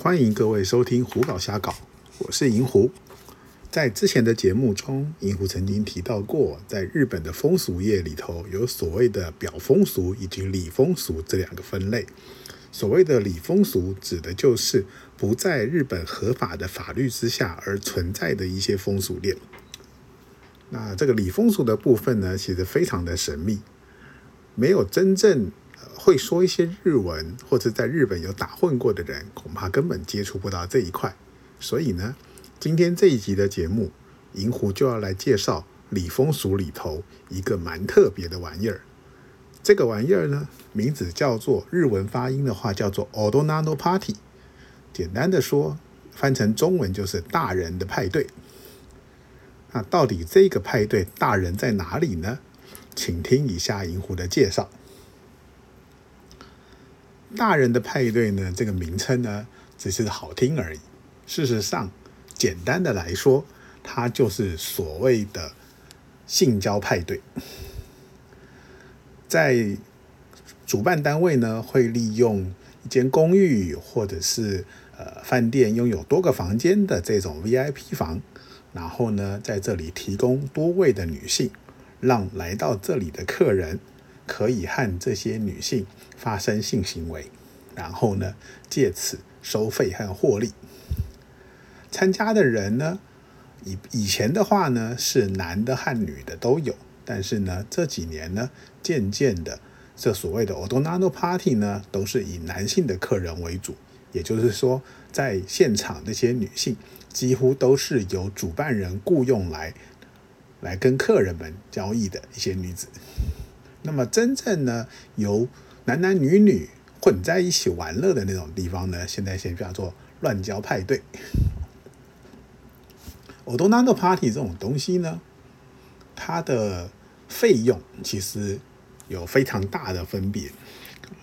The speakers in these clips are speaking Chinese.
欢迎各位收听胡搞瞎搞，我是银狐。在之前的节目中，银狐曾经提到过，在日本的风俗业里头，有所谓的表风俗以及里风俗这两个分类。所谓的里风俗，指的就是不在日本合法的法律之下而存在的一些风俗链。那这个里风俗的部分呢，其实非常的神秘，没有真正会说一些日文或者在日本有打混过的人，恐怕根本接触不到这一块。所以呢，今天这一集的节目，银狐就要来介绍礼风俗里头一个蛮特别的玩意儿。这个玩意儿呢，名字叫做日文发音的话叫做 Odonano Party，简单的说，翻成中文就是大人的派对。那到底这个派对大人在哪里呢？请听以下银狐的介绍。大人的派对呢，这个名称呢，只是好听而已。事实上，简单的来说，它就是所谓的性交派对。在主办单位呢，会利用一间公寓或者是呃饭店，拥有多个房间的这种 VIP 房。然后呢，在这里提供多位的女性，让来到这里的客人可以和这些女性发生性行为，然后呢，借此收费和获利。参加的人呢，以以前的话呢，是男的和女的都有，但是呢，这几年呢，渐渐的，这所谓的 Odonano Party 呢，都是以男性的客人为主，也就是说，在现场那些女性。几乎都是由主办人雇佣来，来跟客人们交易的一些女子。那么真正呢，由男男女女混在一起玩乐的那种地方呢，现在先叫做乱交派对。o d o n a n o Party 这种东西呢，它的费用其实有非常大的分别，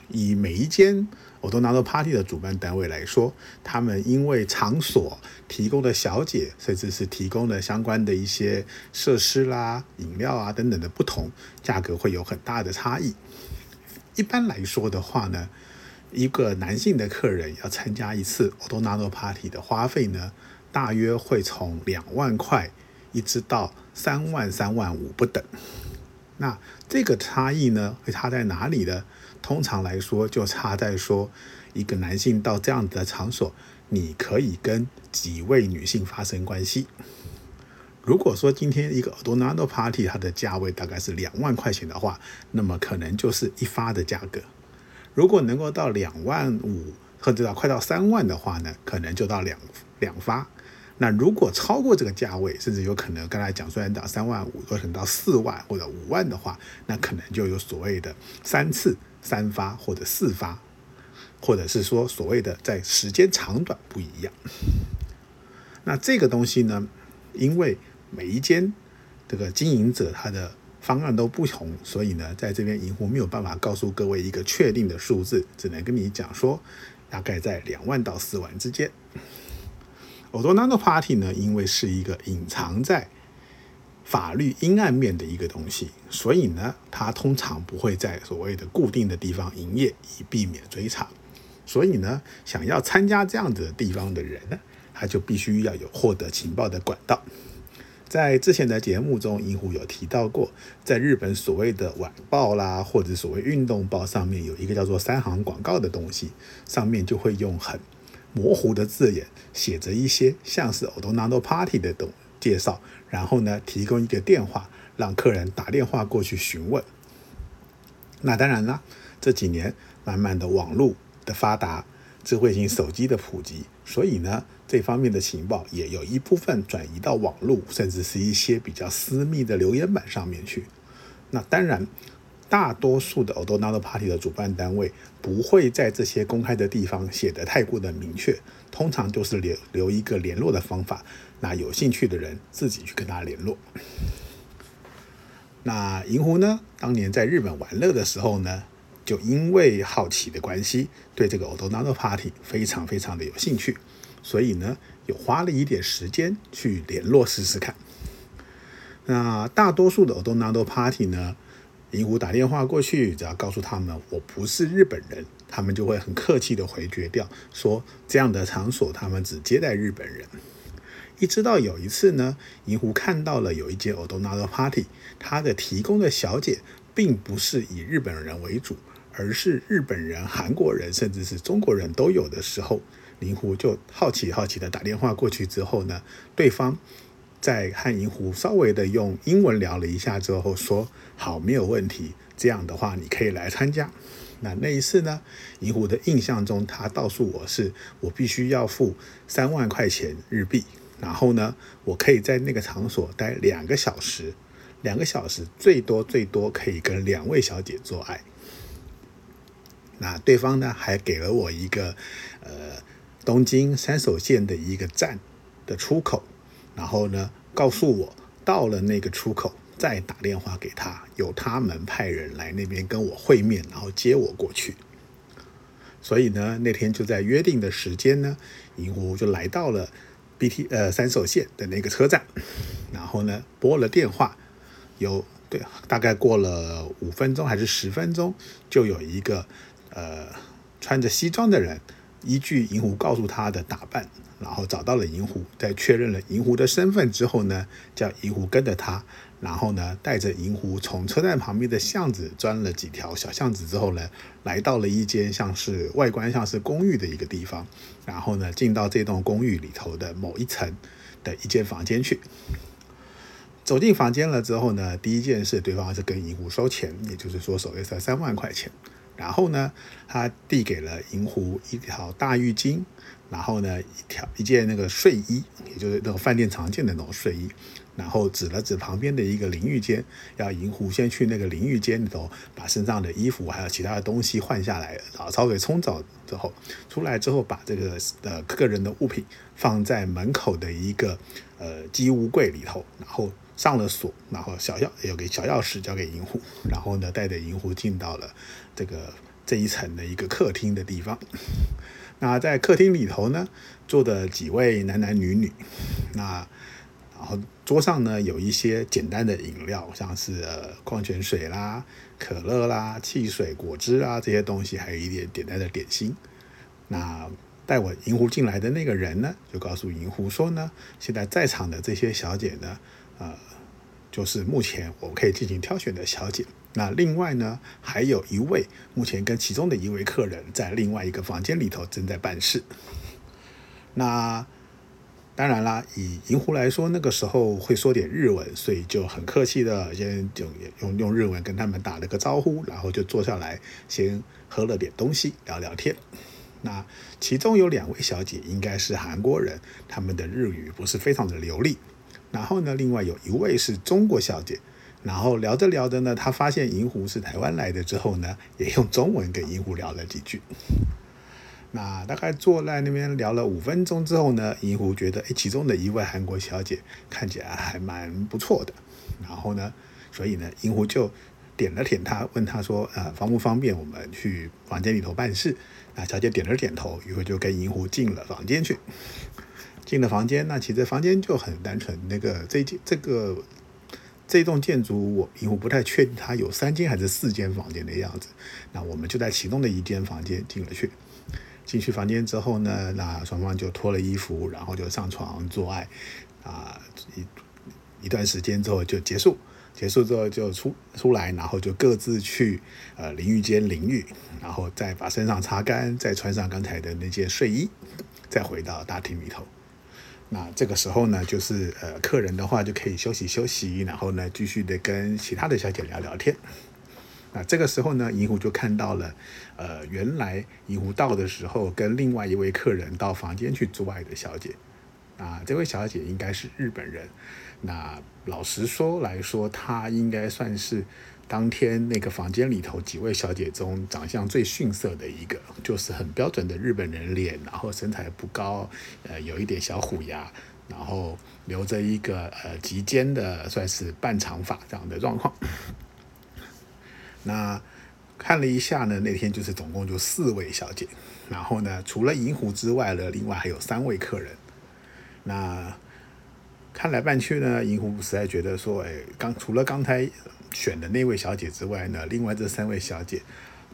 以每一间。我都拿到 party 的主办单位来说，他们因为场所提供的小姐，甚至是提供的相关的一些设施啦、饮料啊等等的不同，价格会有很大的差异。一般来说的话呢，一个男性的客人要参加一次 o d o n a d o Party 的花费呢，大约会从两万块一直到三万、三万五不等。那这个差异呢，会差在哪里呢？通常来说，就差在说，一个男性到这样子的场所，你可以跟几位女性发生关系。如果说今天一个 Adorno Party 它的价位大概是两万块钱的话，那么可能就是一发的价格。如果能够到两万五或者到快到三万的话呢，可能就到两两发。那如果超过这个价位，甚至有可能刚才讲，虽然到三万五，可能到四万或者五万的话，那可能就有所谓的三次。三发或者四发，或者是说所谓的在时间长短不一样。那这个东西呢，因为每一间这个经营者他的方案都不同，所以呢，在这边银狐没有办法告诉各位一个确定的数字，只能跟你讲说，大概在两万到四万之间。o d o n a n o Party 呢，因为是一个隐藏在法律阴暗面的一个东西，所以呢，它通常不会在所谓的固定的地方营业，以避免追查。所以呢，想要参加这样子的地方的人呢，他就必须要有获得情报的管道。在之前的节目中，银狐有提到过，在日本所谓的晚报啦，或者所谓运动报上面有一个叫做三行广告的东西，上面就会用很模糊的字眼写着一些像是 Odonado Party 的东介绍。然后呢，提供一个电话，让客人打电话过去询问。那当然了，这几年慢慢的网络的发达，智慧型手机的普及，所以呢，这方面的情报也有一部分转移到网络，甚至是一些比较私密的留言板上面去。那当然，大多数的 o d o n a d o Party 的主办单位不会在这些公开的地方写得太过的明确，通常就是留留一个联络的方法。那有兴趣的人自己去跟他联络。那银狐呢？当年在日本玩乐的时候呢，就因为好奇的关系，对这个 o d o n a d o Party 非常非常的有兴趣，所以呢，有花了一点时间去联络试试看。那大多数的 o d o n a d o Party 呢，银狐打电话过去，只要告诉他们我不是日本人。他们就会很客气的回绝掉，说这样的场所他们只接待日本人。一直到有一次呢，银狐看到了有一间 o d o n party，他的提供的小姐并不是以日本人为主，而是日本人、韩国人，甚至是中国人都有的时候，银狐就好奇好奇的打电话过去之后呢，对方在和银狐稍微的用英文聊了一下之后，说好没有问题，这样的话你可以来参加。那那一次呢，银狐的印象中，他告诉我是我必须要付三万块钱日币。然后呢，我可以在那个场所待两个小时，两个小时最多最多可以跟两位小姐做爱。那对方呢还给了我一个呃东京三手线的一个站的出口，然后呢告诉我到了那个出口再打电话给他，由他们派人来那边跟我会面，然后接我过去。所以呢那天就在约定的时间呢，银狐就来到了。B T 呃三手线的那个车站，然后呢拨了电话，有对大概过了五分钟还是十分钟，就有一个呃穿着西装的人，依据银狐告诉他的打扮，然后找到了银狐，在确认了银狐的身份之后呢，叫银狐跟着他。然后呢，带着银狐从车站旁边的巷子钻了几条小巷子之后呢，来到了一间像是外观像是公寓的一个地方。然后呢，进到这栋公寓里头的某一层的一间房间去。走进房间了之后呢，第一件事，对方是跟银狐收钱，也就是说，手里才三万块钱。然后呢，他递给了银狐一条大浴巾，然后呢，一条一件那个睡衣，也就是那种饭店常见的那种睡衣。然后指了指旁边的一个淋浴间，要银狐先去那个淋浴间里头把身上的衣服还有其他的东西换下来，然后给冲澡之后出来之后，把这个呃个人的物品放在门口的一个呃机物柜里头，然后上了锁，然后小钥有个小钥匙交给银狐，然后呢带着银狐进到了这个这一层的一个客厅的地方。那在客厅里头呢，坐的几位男男女女，那。然后桌上呢有一些简单的饮料，像是呃矿泉水啦、可乐啦、汽水、果汁啊这些东西，还有一点简单的点心。那带我银狐进来的那个人呢，就告诉银狐说呢，现在在场的这些小姐呢，呃，就是目前我们可以进行挑选的小姐。那另外呢，还有一位目前跟其中的一位客人在另外一个房间里头正在办事。那。当然啦，以银狐来说，那个时候会说点日文，所以就很客气的先就用用日文跟他们打了个招呼，然后就坐下来先喝了点东西聊聊天。那其中有两位小姐应该是韩国人，他们的日语不是非常的流利。然后呢，另外有一位是中国小姐，然后聊着聊着呢，她发现银狐是台湾来的之后呢，也用中文跟银狐聊了几句。那大概坐在那边聊了五分钟之后呢，银狐觉得，诶，其中的一位韩国小姐看起来还蛮不错的，然后呢，所以呢，银狐就点了点她，问她说，呃，方不方便我们去房间里头办事？那小姐点了点头，一会就跟银狐进了房间去。进了房间，那其实房间就很单纯，那个这这个这栋建筑，我银狐不太确定它有三间还是四间房间的样子。那我们就在其中的一间房间进了去。进去房间之后呢，那双方就脱了衣服，然后就上床做爱，啊，一一段时间之后就结束，结束之后就出出来，然后就各自去呃淋浴间淋浴，然后再把身上擦干，再穿上刚才的那件睡衣，再回到大厅里头。那这个时候呢，就是呃客人的话就可以休息休息，然后呢继续的跟其他的小姐聊聊天。那这个时候呢，银狐就看到了，呃，原来银狐到的时候跟另外一位客人到房间去做爱的小姐，啊，这位小姐应该是日本人。那老实说来说，她应该算是当天那个房间里头几位小姐中长相最逊色的一个，就是很标准的日本人脸，然后身材不高，呃，有一点小虎牙，然后留着一个呃及肩的算是半长发这样的状况。那看了一下呢，那天就是总共就四位小姐，然后呢，除了银狐之外呢，另外还有三位客人。那看来办去呢，银狐实在觉得说，哎，刚除了刚才选的那位小姐之外呢，另外这三位小姐，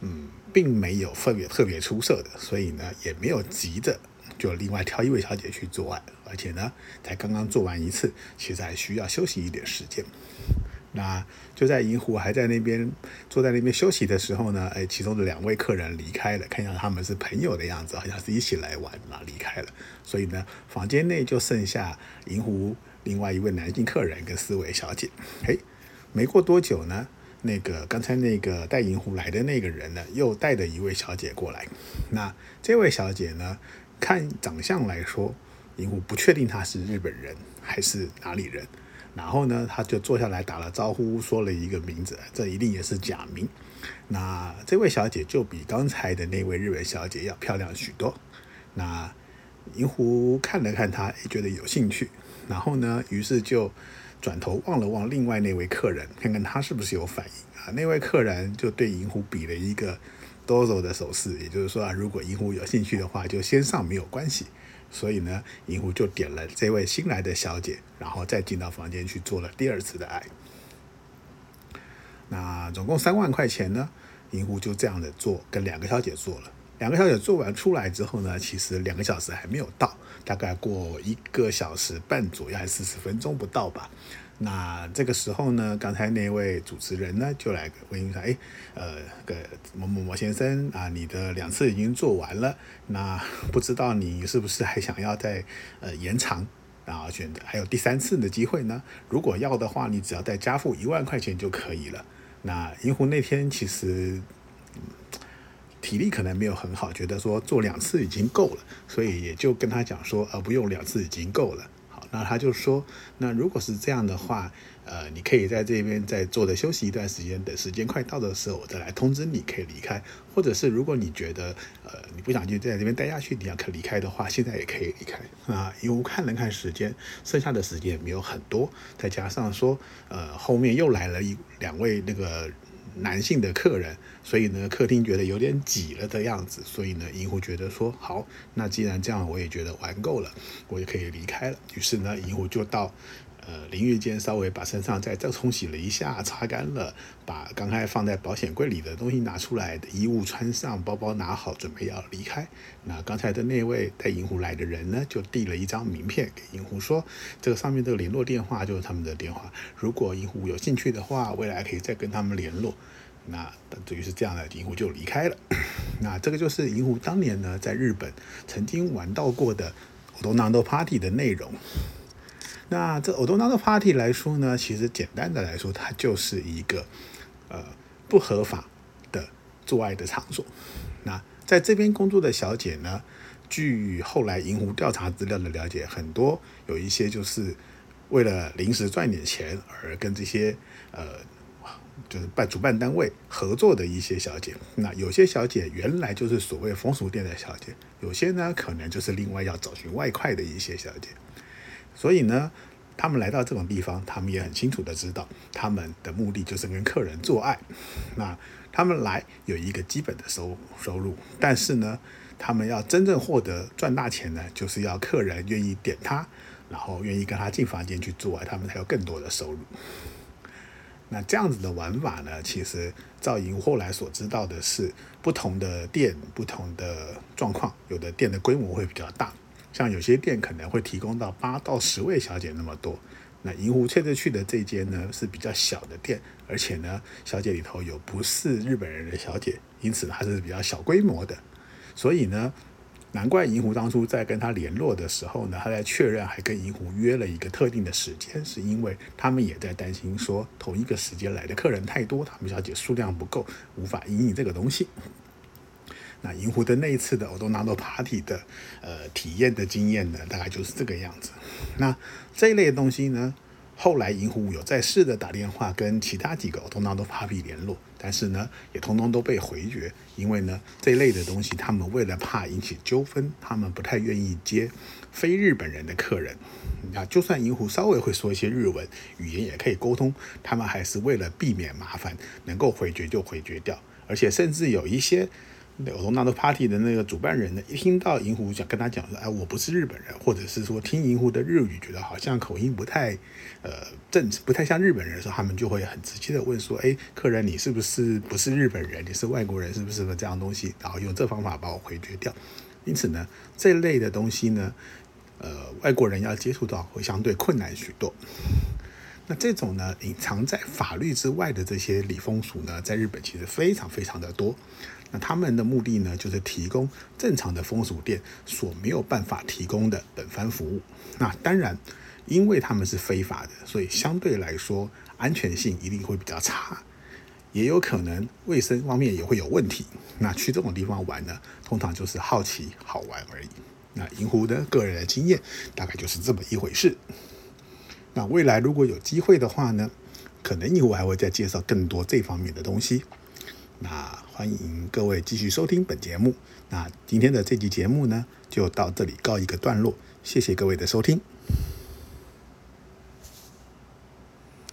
嗯，并没有特别特别出色的，所以呢也没有急着就另外挑一位小姐去做爱，而且呢才刚刚做完一次，其实还需要休息一点时间。那就在银狐还在那边坐在那边休息的时候呢，哎，其中的两位客人离开了，看样他们是朋友的样子，好像是一起来玩嘛，离开了。所以呢，房间内就剩下银狐另外一位男性客人跟四位小姐。嘿，没过多久呢，那个刚才那个带银狐来的那个人呢，又带着一位小姐过来。那这位小姐呢，看长相来说，银狐不确定她是日本人还是哪里人。然后呢，他就坐下来打了招呼，说了一个名字，这一定也是假名。那这位小姐就比刚才的那位日本小姐要漂亮许多。那银狐看了看她，也觉得有兴趣。然后呢，于是就转头望了望另外那位客人，看看他是不是有反应啊？那位客人就对银狐比了一个哆嗦的手势，也就是说啊，如果银狐有兴趣的话，就先上没有关系。所以呢，银狐就点了这位新来的小姐，然后再进到房间去做了第二次的爱。那总共三万块钱呢，银狐就这样的做，跟两个小姐做了。两个小时做完出来之后呢，其实两个小时还没有到，大概过一个小时半左右，还四十分钟不到吧。那这个时候呢，刚才那位主持人呢就来问一下，哎，呃，个某某某先生啊，你的两次已经做完了，那不知道你是不是还想要再呃延长，然后选择还有第三次的机会呢？如果要的话，你只要再加付一万块钱就可以了。那银狐那天其实体力可能没有很好，觉得说做两次已经够了，所以也就跟他讲说，呃，不用两次已经够了。好那他就说，那如果是这样的话，呃，你可以在这边再坐着休息一段时间，等时间快到的时候，我再来通知你可以离开。或者是如果你觉得，呃，你不想就在这边待下去，你要可离开的话，现在也可以离开。啊，因为看了看时间，剩下的时间也没有很多，再加上说，呃，后面又来了一两位那个。男性的客人，所以呢，客厅觉得有点挤了的样子，所以呢，银狐觉得说好，那既然这样，我也觉得玩够了，我就可以离开了。于是呢，银狐就到呃淋浴间，稍微把身上再再冲洗了一下，擦干了，把刚才放在保险柜里的东西拿出来衣物穿上，包包拿好，准备要离开。那刚才的那位带银狐来的人呢，就递了一张名片给银狐，说这个上面这个联络电话就是他们的电话，如果银狐有兴趣的话，未来可以再跟他们联络。那等于是这样的，银狐就离开了。那这个就是银狐当年呢在日本曾经玩到过的 Otonando Party 的内容。那这 Otonando Party 来说呢，其实简单的来说，它就是一个呃不合法的做爱的场所。那在这边工作的小姐呢，据后来银狐调查资料的了解，很多有一些就是为了临时赚点钱而跟这些呃。就是办主办单位合作的一些小姐，那有些小姐原来就是所谓风俗店的小姐，有些呢可能就是另外要找寻外快的一些小姐，所以呢，他们来到这种地方，他们也很清楚的知道，他们的目的就是跟客人做爱，那他们来有一个基本的收收入，但是呢，他们要真正获得赚大钱呢，就是要客人愿意点他，然后愿意跟他进房间去做爱，他们才有更多的收入。那这样子的玩法呢？其实赵莹后来所知道的是，不同的店、不同的状况，有的店的规模会比较大，像有些店可能会提供到八到十位小姐那么多。那银狐切着去的这间呢是比较小的店，而且呢，小姐里头有不是日本人的小姐，因此还是比较小规模的，所以呢。难怪银狐当初在跟他联络的时候呢，他在确认还跟银狐约了一个特定的时间，是因为他们也在担心说同一个时间来的客人太多，他们小姐数量不够，无法应应这个东西。那银狐的那一次的欧多纳多 party 的呃体验的经验呢，大概就是这个样子。那这一类的东西呢？后来银狐有在试着打电话跟其他几个通常都 Papi 联络，但是呢，也通通都被回绝，因为呢这一类的东西，他们为了怕引起纠纷，他们不太愿意接非日本人的客人。啊，就算银狐稍微会说一些日文，语言也可以沟通，他们还是为了避免麻烦，能够回绝就回绝掉。而且甚至有一些欧东纳多 Party 的那个主办人呢，一听到银狐讲跟他讲说，哎，我不是日本人，或者是说听银狐的日语觉得好像口音不太呃正，不太像日本人的时候，他们就会很直接的问说，哎，客人你是不是不是日本人？你是外国人是不是？这样东西，然后用这方法把我回绝掉。因此呢，这类的东西呢，呃，外国人要接触到会相对困难许多。那这种呢，隐藏在法律之外的这些礼风俗呢，在日本其实非常非常的多。那他们的目的呢，就是提供正常的风俗店所没有办法提供的本番服务。那当然，因为他们是非法的，所以相对来说安全性一定会比较差，也有可能卫生方面也会有问题。那去这种地方玩呢，通常就是好奇好玩而已。那银狐的个人的经验大概就是这么一回事。那未来如果有机会的话呢，可能以后还会再介绍更多这方面的东西。那欢迎各位继续收听本节目。那今天的这集节目呢，就到这里告一个段落。谢谢各位的收听。